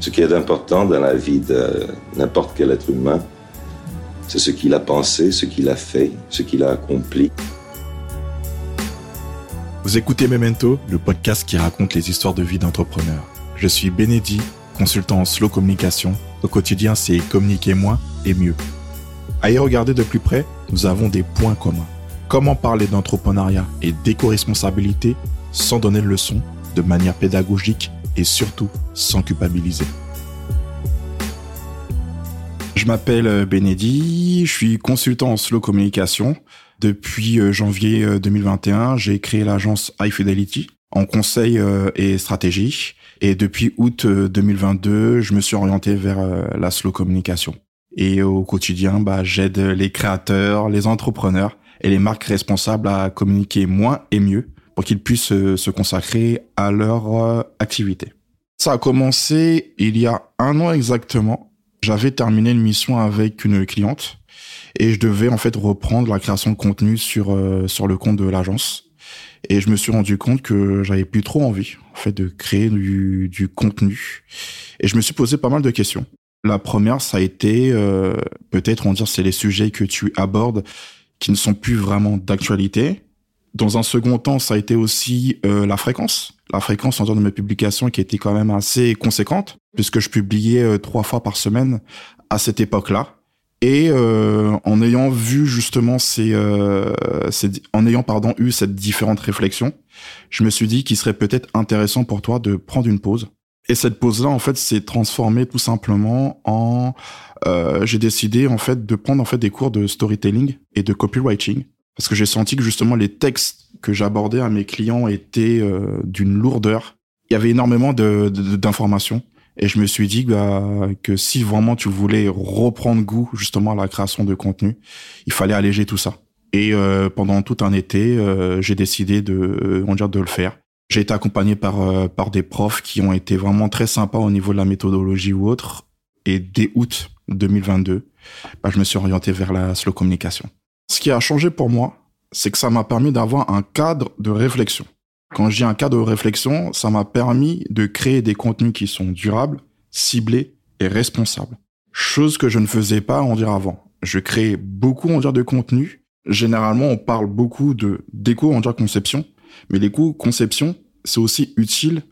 Ce qui est important dans la vie de n'importe quel être humain, c'est ce qu'il a pensé, ce qu'il a fait, ce qu'il a accompli. Vous écoutez Memento, le podcast qui raconte les histoires de vie d'entrepreneurs. Je suis Bénédit, consultant en slow communication. Au quotidien, c'est communiquer moins et mieux. À y regarder de plus près, nous avons des points communs. Comment parler d'entrepreneuriat et d'éco-responsabilité sans donner de leçons, de manière pédagogique et surtout sans culpabiliser. Je m'appelle euh, Bénédit, je suis consultant en slow communication. Depuis euh, janvier 2021, euh, j'ai créé l'agence High Fidelity en conseil et stratégie. Et depuis août 2022, je me suis orienté vers la slow communication. Et au quotidien, bah, j'aide les créateurs, les entrepreneurs et les marques responsables à communiquer moins et mieux pour qu'ils puissent se consacrer à leur activité. Ça a commencé il y a un an exactement j'avais terminé une mission avec une cliente et je devais en fait reprendre la création de contenu sur euh, sur le compte de l'agence. Et je me suis rendu compte que j'avais plus trop envie en fait de créer du, du contenu. Et je me suis posé pas mal de questions. La première, ça a été euh, peut-être on dire c'est les sujets que tu abordes qui ne sont plus vraiment d'actualité. Dans un second temps, ça a été aussi euh, la fréquence. La fréquence en termes de mes publications qui était quand même assez conséquente, puisque je publiais euh, trois fois par semaine à cette époque-là. Et euh, en ayant vu justement ces, ces, en ayant pardon eu cette différente réflexion, je me suis dit qu'il serait peut-être intéressant pour toi de prendre une pause. Et cette pause-là, en fait, s'est transformée tout simplement en, j'ai décidé en fait de prendre en fait des cours de storytelling et de copywriting parce que j'ai senti que justement les textes que j'abordais à mes clients étaient euh, d'une lourdeur. Il y avait énormément d'informations. Et je me suis dit bah, que si vraiment tu voulais reprendre goût justement à la création de contenu, il fallait alléger tout ça. Et euh, pendant tout un été, euh, j'ai décidé de, on de le faire. J'ai été accompagné par par des profs qui ont été vraiment très sympas au niveau de la méthodologie ou autre. Et dès août 2022, bah, je me suis orienté vers la slow communication. Ce qui a changé pour moi, c'est que ça m'a permis d'avoir un cadre de réflexion. Quand j'ai un cadre de réflexion, ça m'a permis de créer des contenus qui sont durables, ciblés et responsables. Chose que je ne faisais pas en dire avant. Je crée beaucoup en dire de contenu. Généralement, on parle beaucoup de d'éco en dire conception, mais l'éco conception, c'est aussi utile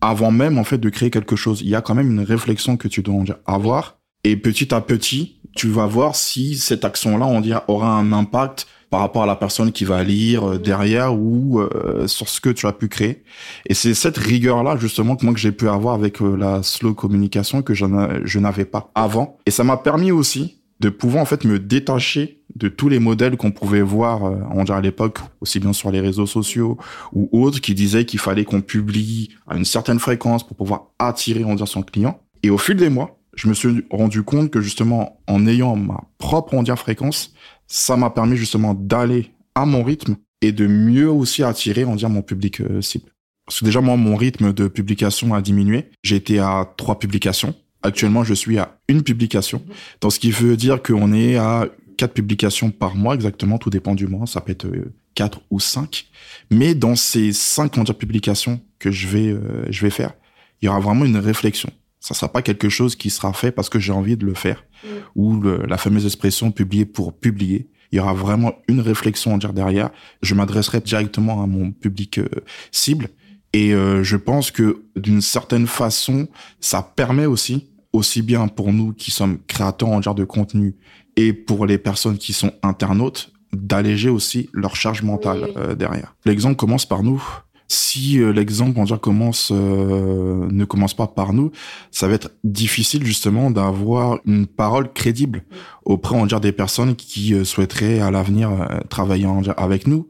avant même en fait de créer quelque chose. Il y a quand même une réflexion que tu dois en dire avoir et petit à petit, tu vas voir si cette action-là, on dirait, aura un impact par rapport à la personne qui va lire euh, derrière ou euh, sur ce que tu as pu créer. Et c'est cette rigueur-là justement que moi que j'ai pu avoir avec euh, la slow communication que je n'avais pas avant. Et ça m'a permis aussi de pouvoir en fait me détacher de tous les modèles qu'on pouvait voir on dirait à l'époque aussi bien sur les réseaux sociaux ou autres qui disaient qu'il fallait qu'on publie à une certaine fréquence pour pouvoir attirer on dirait son client. Et au fil des mois, je me suis rendu compte que justement, en ayant ma propre ondière fréquence, ça m'a permis justement d'aller à mon rythme et de mieux aussi attirer, on dire, mon public euh, cible. Parce que déjà, moi, mon rythme de publication a diminué. J'ai été à trois publications. Actuellement, je suis à une publication. Donc, ce qui veut dire qu'on est à quatre publications par mois, exactement. Tout dépend du mois. Ça peut être euh, quatre ou cinq. Mais dans ces cinq, on publications que je vais, euh, je vais faire, il y aura vraiment une réflexion. Ça sera pas quelque chose qui sera fait parce que j'ai envie de le faire. Mm. Ou la fameuse expression publier pour publier. Il y aura vraiment une réflexion à dire derrière. Je m'adresserai directement à mon public euh, cible. Et euh, je pense que d'une certaine façon, ça permet aussi, aussi bien pour nous qui sommes créateurs en genre de contenu et pour les personnes qui sont internautes, d'alléger aussi leur charge mentale euh, derrière. L'exemple commence par nous si euh, l'exemple, on dire, commence, euh, ne commence pas par nous, ça va être difficile justement d'avoir une parole crédible auprès, on dire, des personnes qui euh, souhaiteraient à l'avenir travailler avec nous.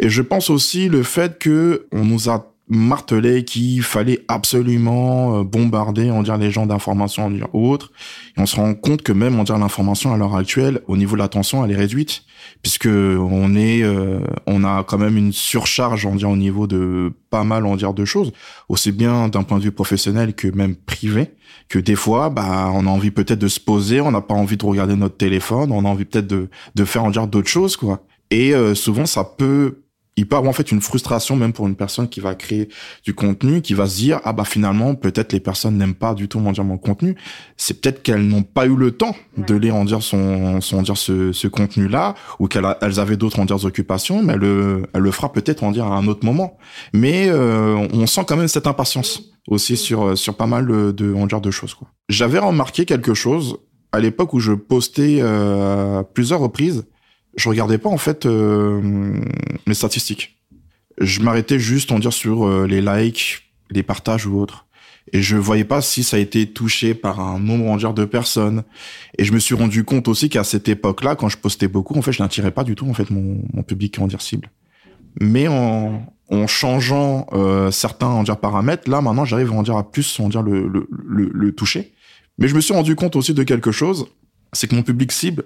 Et je pense aussi le fait que on nous a martelé qu'il fallait absolument bombarder, on dire, les gens d'informations, on dire, autres. Et on se rend compte que même, on dire, l'information à l'heure actuelle, au niveau de l'attention, elle est réduite puisque on est, euh, on a quand même une surcharge, on dire, au niveau de pas mal, on dire, de choses, aussi bien d'un point de vue professionnel que même privé, que des fois, bah, on a envie peut-être de se poser, on n'a pas envie de regarder notre téléphone, on a envie peut-être de, de faire, en dire, d'autres choses, quoi. Et euh, souvent, ça peut il peut avoir en fait une frustration même pour une personne qui va créer du contenu, qui va se dire ah bah finalement peut-être les personnes n'aiment pas du tout mon dire mon contenu. C'est peut-être qu'elles n'ont pas eu le temps de lire en dire son son dire ce, ce contenu là ou qu'elles elles avaient d'autres en dire occupations, mais elle le elle le fera peut-être en dire à un autre moment. Mais euh, on sent quand même cette impatience aussi sur sur pas mal de en dire de choses quoi. J'avais remarqué quelque chose à l'époque où je postais euh, plusieurs reprises je regardais pas en fait euh, mes statistiques. Je m'arrêtais juste en dire sur euh, les likes, les partages ou autres. Et je voyais pas si ça a été touché par un nombre en dire de personnes. Et je me suis rendu compte aussi qu'à cette époque-là, quand je postais beaucoup, en fait, je n'attirais pas du tout en fait mon, public en dire cible. Mais en, en changeant euh, certains en dire paramètres, là maintenant j'arrive en dire à plus en dire le, le, le, le toucher. Mais je me suis rendu compte aussi de quelque chose, c'est que mon public cible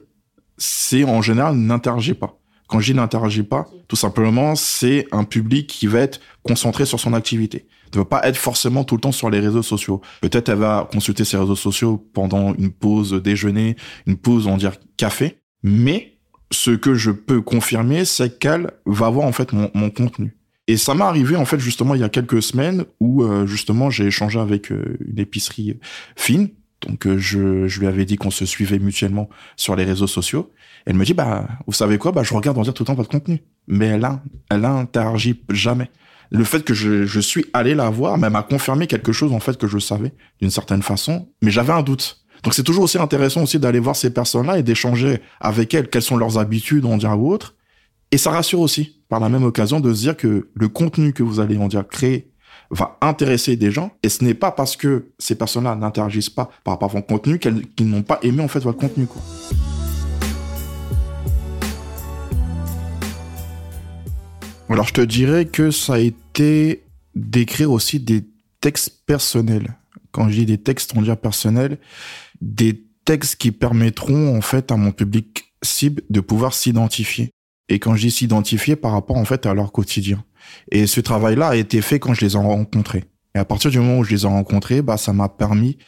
c'est en général n'interagit pas. Quand je dis n'interagit pas, tout simplement, c'est un public qui va être concentré sur son activité. Ne va pas être forcément tout le temps sur les réseaux sociaux. Peut-être elle va consulter ses réseaux sociaux pendant une pause déjeuner, une pause, on dire café. Mais ce que je peux confirmer, c'est qu'elle va voir en fait mon, mon contenu. Et ça m'est arrivé en fait justement il y a quelques semaines où euh, justement j'ai échangé avec euh, une épicerie fine donc euh, je, je lui avais dit qu'on se suivait mutuellement sur les réseaux sociaux. Elle me dit bah vous savez quoi? Bah je regarde en dire tout le temps votre contenu. Mais elle a elle a interagi jamais. Le fait que je, je suis allé la voir, même a confirmé quelque chose en fait que je savais d'une certaine façon, mais j'avais un doute. Donc c'est toujours aussi intéressant aussi d'aller voir ces personnes-là et d'échanger avec elles quelles sont leurs habitudes, on dire ou autre. Et ça rassure aussi, par la même occasion, de se dire que le contenu que vous allez, on dire, créer va intéresser des gens. Et ce n'est pas parce que ces personnes-là n'interagissent pas par rapport à votre contenu qu'ils n'ont pas aimé en fait votre contenu. Quoi. Alors je te dirais que ça a été d'écrire aussi des textes personnels. Quand je dis des textes, on dit personnels, des textes qui permettront en fait à mon public cible de pouvoir s'identifier. Et quand je dis s'identifier par rapport en fait à leur quotidien. Et ce travail-là a été fait quand je les ai rencontrés. Et à partir du moment où je les ai rencontrés, bah, ça m'a permis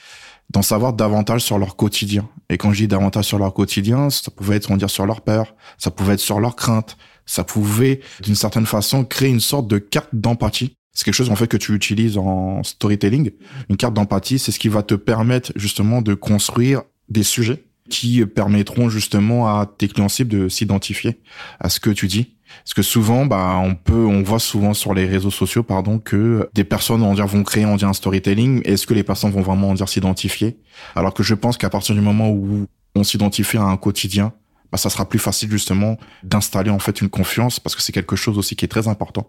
d'en savoir davantage sur leur quotidien. Et quand je dis davantage sur leur quotidien, ça pouvait être, on dire, sur leur peur, ça pouvait être sur leurs craintes, ça pouvait, d'une certaine façon, créer une sorte de carte d'empathie. C'est quelque chose, en fait, que tu utilises en storytelling. Une carte d'empathie, c'est ce qui va te permettre, justement, de construire des sujets qui permettront, justement, à tes clients cibles de s'identifier à ce que tu dis parce que souvent, bah, on peut, on voit souvent sur les réseaux sociaux, pardon, que des personnes, on dire, vont créer, on dit, un storytelling. Est-ce que les personnes vont vraiment, on dire, s'identifier? Alors que je pense qu'à partir du moment où on s'identifie à un quotidien, bah, ça sera plus facile, justement, d'installer, en fait, une confiance parce que c'est quelque chose aussi qui est très important.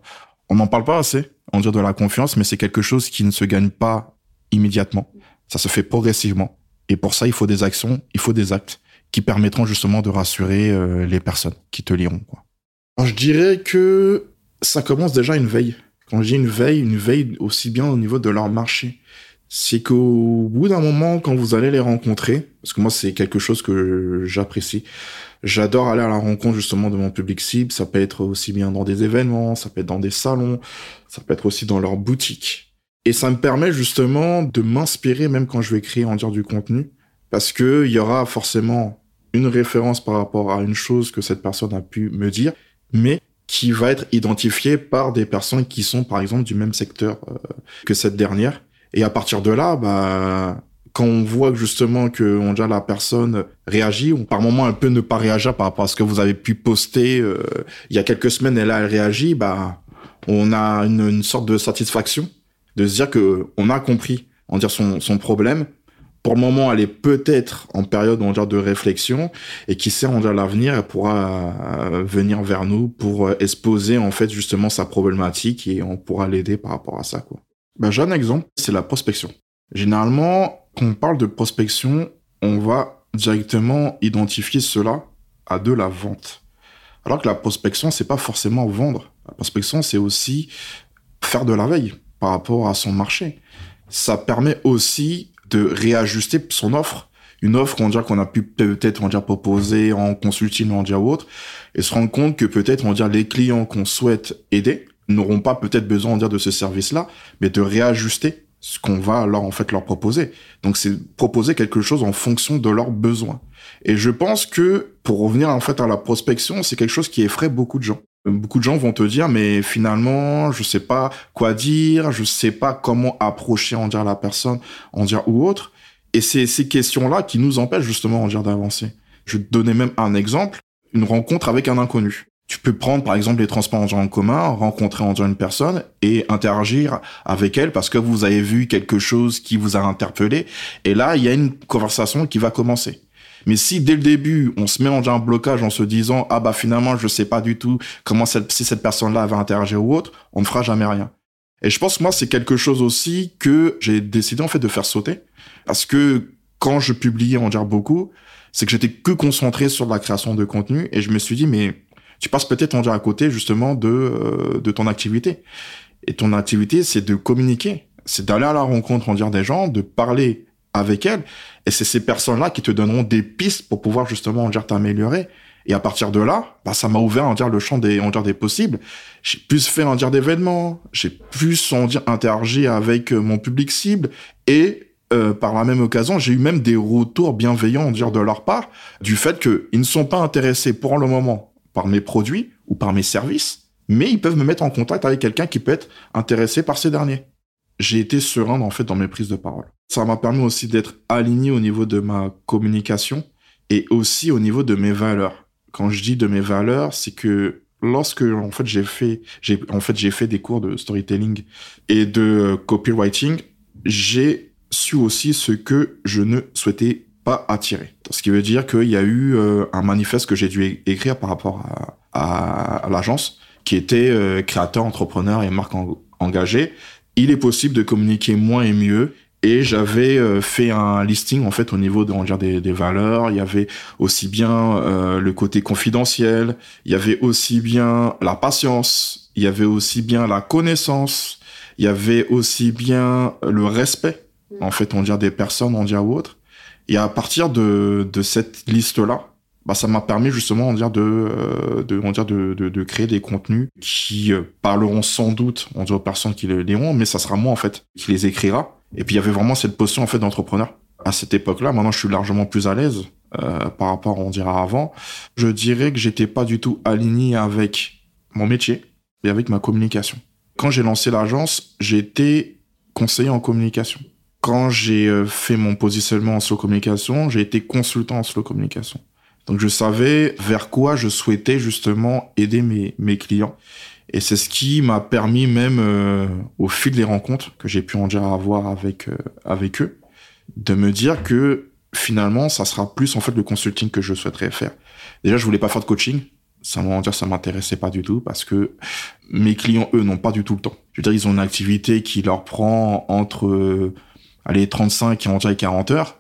On n'en parle pas assez, on dire de la confiance, mais c'est quelque chose qui ne se gagne pas immédiatement. Ça se fait progressivement. Et pour ça, il faut des actions, il faut des actes qui permettront justement de rassurer euh, les personnes qui te liront. Je dirais que ça commence déjà une veille. Quand je dis une veille, une veille aussi bien au niveau de leur marché. C'est qu'au bout d'un moment, quand vous allez les rencontrer, parce que moi c'est quelque chose que j'apprécie, j'adore aller à la rencontre justement de mon public cible. Ça peut être aussi bien dans des événements, ça peut être dans des salons, ça peut être aussi dans leur boutique. Et ça me permet justement de m'inspirer même quand je vais créer en dire du contenu, parce que il y aura forcément une référence par rapport à une chose que cette personne a pu me dire, mais qui va être identifié par des personnes qui sont par exemple du même secteur euh, que cette dernière. Et à partir de là, bah, quand on voit justement que on déjà la personne réagit, ou par moment un peu ne pas réagir par rapport à ce que vous avez pu poster euh, il y a quelques semaines, et là elle bah, on a une, une, sorte de satisfaction de se dire que on a compris, on dire son, son problème pour le moment, elle est peut-être en période on dire, de réflexion et qui sait, on dire, l'avenir, elle pourra euh, venir vers nous pour euh, exposer en fait justement sa problématique et on pourra l'aider par rapport à ça. Quoi. Ben, j'ai un exemple, c'est la prospection. Généralement, quand on parle de prospection, on va directement identifier cela à de la vente. Alors que la prospection, c'est pas forcément vendre. La prospection, c'est aussi faire de la veille par rapport à son marché. Ça permet aussi de réajuster son offre une offre qu'on dire qu'on a pu peut-être on proposer en consulting on dire ou autre et se rendre compte que peut-être on dire les clients qu'on souhaite aider n'auront pas peut-être besoin on dire de ce service là mais de réajuster ce qu'on va alors en fait leur proposer donc c'est proposer quelque chose en fonction de leurs besoins et je pense que pour revenir en fait à la prospection c'est quelque chose qui effraie beaucoup de gens Beaucoup de gens vont te dire, mais finalement, je sais pas quoi dire, je sais pas comment approcher, en dire la personne, en dire ou autre. Et c'est ces questions-là qui nous empêchent justement, en dire d'avancer. Je vais te donner même un exemple, une rencontre avec un inconnu. Tu peux prendre par exemple les transports en commun, rencontrer en une personne et interagir avec elle parce que vous avez vu quelque chose qui vous a interpellé. Et là, il y a une conversation qui va commencer. Mais si dès le début, on se met en un blocage en se disant ah bah finalement je sais pas du tout comment cette, si cette personne-là va interagir ou autre, on ne fera jamais rien. Et je pense que moi c'est quelque chose aussi que j'ai décidé en fait de faire sauter parce que quand je publiais en dire beaucoup, c'est que j'étais que concentré sur la création de contenu et je me suis dit mais tu passes peut-être en dire à côté justement de euh, de ton activité. Et ton activité c'est de communiquer, c'est d'aller à la rencontre en dire des gens, de parler avec elles. Et c'est ces personnes-là qui te donneront des pistes pour pouvoir justement, en dire, t'améliorer. Et à partir de là, bah, ça m'a ouvert, en dire, le champ des, en dire, des possibles. J'ai plus fait, en dire, d'événements. J'ai plus, en dire, interagi avec euh, mon public cible. Et, euh, par la même occasion, j'ai eu même des retours bienveillants, en dire, de leur part, du fait qu'ils ne sont pas intéressés pour le moment par mes produits ou par mes services, mais ils peuvent me mettre en contact avec quelqu'un qui peut être intéressé par ces derniers j'ai été serein en fait dans mes prises de parole. Ça m'a permis aussi d'être aligné au niveau de ma communication et aussi au niveau de mes valeurs. Quand je dis de mes valeurs, c'est que lorsque en fait j'ai fait j'ai en fait j'ai fait des cours de storytelling et de copywriting, j'ai su aussi ce que je ne souhaitais pas attirer. Ce qui veut dire qu'il y a eu euh, un manifeste que j'ai dû écrire par rapport à, à, l'agence qui était euh, créateur, entrepreneur et marque engagée il est possible de communiquer moins et mieux. Et j'avais euh, fait un listing en fait au niveau de, dire, des, des valeurs. Il y avait aussi bien le côté confidentiel, il y avait aussi bien la patience, il y avait aussi bien la connaissance, il y avait aussi bien le respect en fait on dire des personnes on dire ou autres. Et à partir de, de cette liste là, bah, ça m'a permis justement on dire de euh, de on dire de, de, de, créer des contenus qui euh, parleront sans doute on aux personnes qui les liront mais ça sera moi en fait qui les écrira. Et puis il y avait vraiment cette posture en fait d'entrepreneur à cette époque-là. Maintenant je suis largement plus à l'aise euh, par rapport on dira avant. Je dirais que j'étais pas du tout aligné avec mon métier et avec ma communication. Quand j'ai lancé l'agence j'étais conseiller en communication quand j'ai euh, fait mon positionnement en slow communication j'ai été consultant en slow communication donc je savais vers quoi je souhaitais justement aider mes, mes clients. Et c'est ce qui m'a permis même euh, au fil des rencontres que j'ai pu en dire avoir avec euh, avec eux, de me dire que finalement ça sera plus en fait le consulting que je souhaiterais faire. Déjà je voulais pas faire de coaching, ça m'a dire ça m'intéressait pas du tout parce que mes clients eux n'ont pas du tout le temps. Je veux dire ils ont une activité qui leur prend entre allez 35 et 40 heures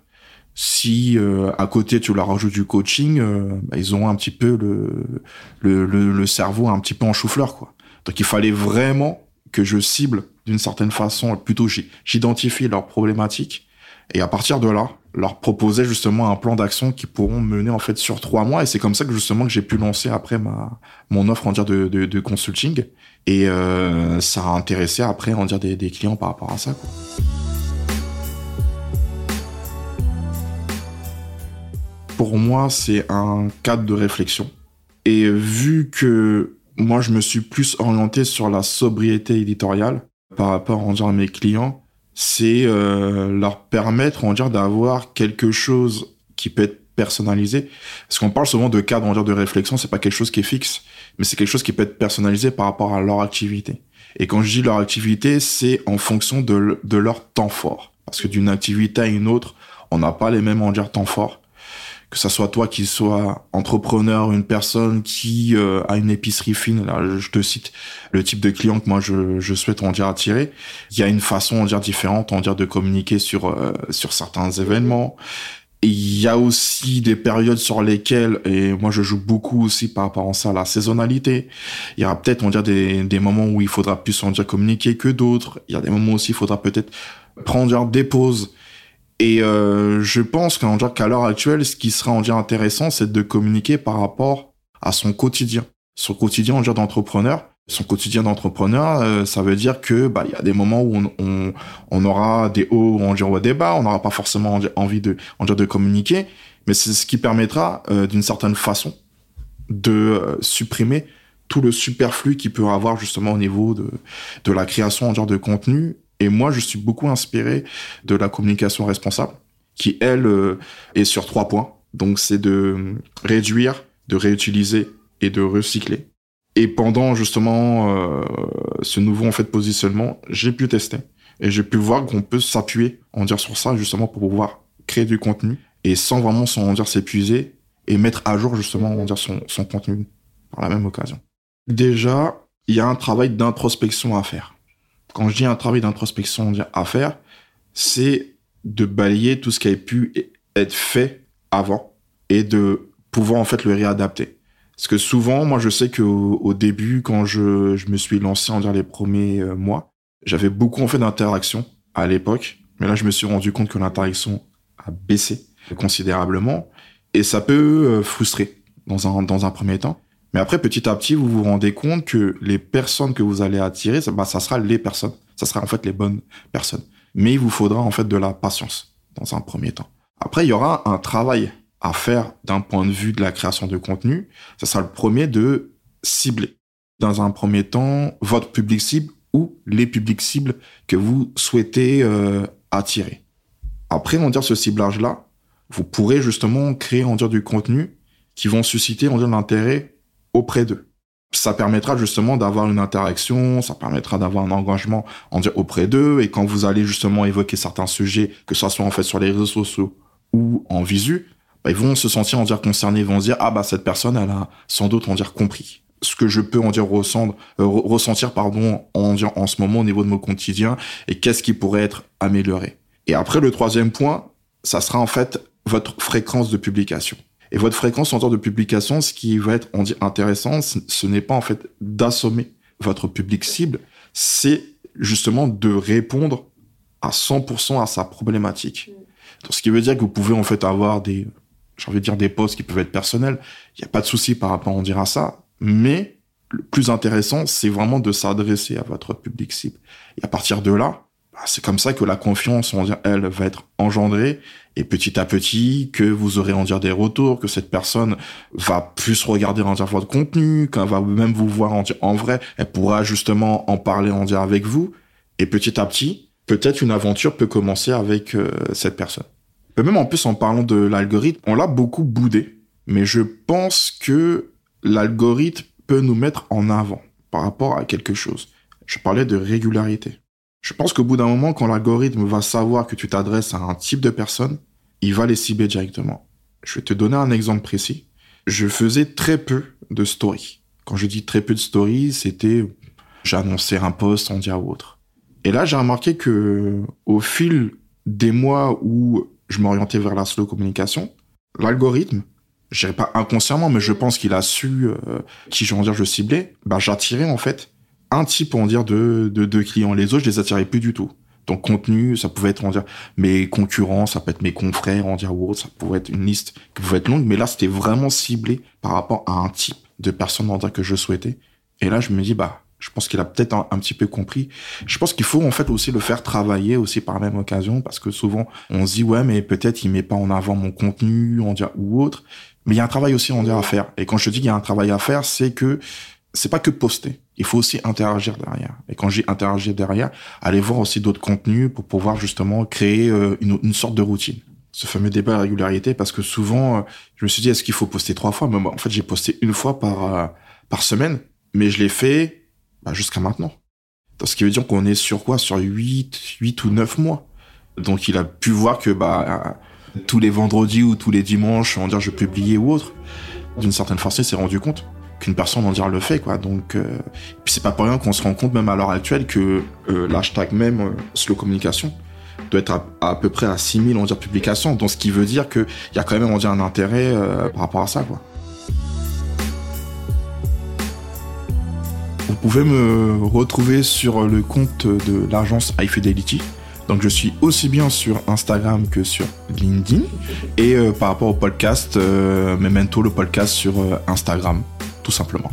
si euh, à côté tu leur rajoutes du coaching, euh, bah, ils ont un petit peu le, le, le, cerveau un petit peu en chou-fleur quoi. Donc il fallait vraiment que je cible d'une certaine façon, plutôt j'identifie leurs problématiques et à partir de là, leur proposer justement un plan d'action qui pourront mener en fait sur trois mois et c'est comme ça que justement que j'ai pu lancer après ma mon offre en dire de, de, de consulting et euh, ça a intéressé après en dire des, des clients par rapport à ça quoi. Pour moi, c'est un cadre de réflexion. Et vu que moi, je me suis plus orienté sur la sobriété éditoriale par rapport on à mes clients, c'est euh, leur permettre on dire d'avoir quelque chose qui peut être personnalisé. Parce qu'on parle souvent de cadre on de réflexion, c'est pas quelque chose qui est fixe, mais c'est quelque chose qui peut être personnalisé par rapport à leur activité. Et quand je dis leur activité, c'est en fonction de, de leur temps fort. Parce que d'une activité à une autre, on n'a pas les mêmes on dire temps forts que ça soit toi qui sois entrepreneur, une personne qui euh, a une épicerie fine, là, je te cite le type de client que moi je, je souhaite en dire attirer. Il y a une façon en dire différente en dire de communiquer sur euh, sur certains événements. Il y a aussi des périodes sur lesquelles, et moi je joue beaucoup aussi par rapport à ça, la saisonnalité. Il y aura peut-être, on dire, des, des moments où il faudra plus en dire communiquer que d'autres. Il y a des moments aussi, il faudra peut-être prendre des pauses et euh, je pense qu'à l'heure actuelle, ce qui serait intéressant, c'est de communiquer par rapport à son quotidien, son quotidien en dire d'entrepreneur. Son quotidien d'entrepreneur, euh, ça veut dire que bah il y a des moments où on, aura des hauts, on dire des bas, on n'aura pas forcément envie de de communiquer, mais c'est ce qui permettra euh, d'une certaine façon de euh, supprimer tout le superflu qu'il peut avoir justement au niveau de, de la création en genre de contenu. Et moi, je suis beaucoup inspiré de la communication responsable, qui, elle, euh, est sur trois points. Donc, c'est de réduire, de réutiliser et de recycler. Et pendant justement euh, ce nouveau en fait positionnement, j'ai pu tester et j'ai pu voir qu'on peut s'appuyer en dire sur ça justement pour pouvoir créer du contenu et sans vraiment s'en dire s'épuiser et mettre à jour justement on dire son, son contenu par la même occasion. Déjà, il y a un travail d'introspection à faire. Quand je dis un travail d'introspection à faire, c'est de balayer tout ce qui a pu être fait avant et de pouvoir en fait le réadapter. Parce que souvent, moi, je sais qu'au au début, quand je, je, me suis lancé, en dire les premiers euh, mois, j'avais beaucoup en fait d'interactions à l'époque. Mais là, je me suis rendu compte que l'interaction a baissé considérablement. Et ça peut euh, frustrer dans un, dans un premier temps. Mais après, petit à petit, vous vous rendez compte que les personnes que vous allez attirer, ça, bah, ça sera les personnes. Ça sera en fait les bonnes personnes. Mais il vous faudra en fait de la patience dans un premier temps. Après, il y aura un travail à faire d'un point de vue de la création de contenu, ça sera le premier de cibler. Dans un premier temps, votre public cible ou les publics cibles que vous souhaitez euh, attirer. Après, on dire ce ciblage-là, vous pourrez justement créer, on dire du contenu qui vont susciter, on dire l'intérêt auprès d'eux. Ça permettra justement d'avoir une interaction, ça permettra d'avoir un engagement on dire auprès d'eux et quand vous allez justement évoquer certains sujets, que ce soit en fait sur les réseaux sociaux ou en visu, bah, ils vont se sentir en dire concernés, ils vont se dire ah bah cette personne elle a sans doute en dire compris ce que je peux en dire ressentir, euh, ressentir pardon en dire en ce moment au niveau de mon quotidien et qu'est-ce qui pourrait être amélioré. Et après le troisième point, ça sera en fait votre fréquence de publication. Et votre fréquence en temps de publication, ce qui va être on dit intéressant, ce n'est pas en fait d'assommer votre public cible, c'est justement de répondre à 100% à sa problématique. Donc, ce qui veut dire que vous pouvez en fait avoir des j'ai envie de dire des posts qui peuvent être personnels. Il n'y a pas de souci par rapport on dira ça. Mais le plus intéressant, c'est vraiment de s'adresser à votre public cible. Et à partir de là, c'est comme ça que la confiance, on dire, elle, va être engendrée. Et petit à petit, que vous aurez en dire des retours, que cette personne va plus regarder en dire votre contenu, qu'elle va même vous voir en dire en vrai, elle pourra justement en parler en dire avec vous. Et petit à petit, peut-être une aventure peut commencer avec euh, cette personne même en plus, en parlant de l'algorithme, on l'a beaucoup boudé. Mais je pense que l'algorithme peut nous mettre en avant par rapport à quelque chose. Je parlais de régularité. Je pense qu'au bout d'un moment, quand l'algorithme va savoir que tu t'adresses à un type de personne, il va les cibler directement. Je vais te donner un exemple précis. Je faisais très peu de stories. Quand je dis très peu de stories, c'était j'annonçais un post en dia ou autre. Et là, j'ai remarqué que au fil des mois où je m'orientais vers la slow communication. L'algorithme, je dirais pas inconsciemment, mais je pense qu'il a su euh, qui, je dire, je ciblais. Bah, j'attirais en fait un type, on dire, de, de, de clients. Les autres, je les attirais plus du tout. Donc contenu, ça pouvait être, on dire, mes concurrents, ça peut être mes confrères, on dire, ou autre, ça pouvait être une liste qui pouvait être longue, mais là, c'était vraiment ciblé par rapport à un type de personne, on dire, que je souhaitais. Et là, je me dis, bah, je pense qu'il a peut-être un, petit peu compris. Je pense qu'il faut en fait aussi le faire travailler aussi par la même occasion parce que souvent on se dit ouais mais peut-être il met pas en avant mon contenu on dirait ou autre. Mais il y a un travail aussi on dirait à faire. Et quand je dis qu'il y a un travail à faire, c'est que c'est pas que poster. Il faut aussi interagir derrière. Et quand j'ai interagir derrière, aller voir aussi d'autres contenus pour pouvoir justement créer euh, une, sorte de routine ce fameux débat de régularité parce que souvent euh, je me suis dit est-ce qu'il faut poster trois fois? Mais en fait j'ai posté une fois par euh, par semaine mais je l'ai fait bah, jusqu'à maintenant. Ce qui veut dire qu'on est sur quoi? Sur 8, 8 ou 9 mois. Donc il a pu voir que bah tous les vendredis ou tous les dimanches, on dire je publiais ou autre, d'une certaine façon, il s'est rendu compte qu'une personne on dire le fait quoi. Donc euh, c'est pas pour rien qu'on se rend compte même à l'heure actuelle que euh, l'hashtag même euh, slow communication doit être à, peu près à 6000 on dire publications. Donc ce qui veut dire qu'il y a quand même on un intérêt par rapport à ça quoi. Vous pouvez me retrouver sur le compte de l'agence iFidelity. Donc je suis aussi bien sur Instagram que sur LinkedIn. Et par rapport au podcast, euh, Memento, le podcast sur Instagram, tout simplement.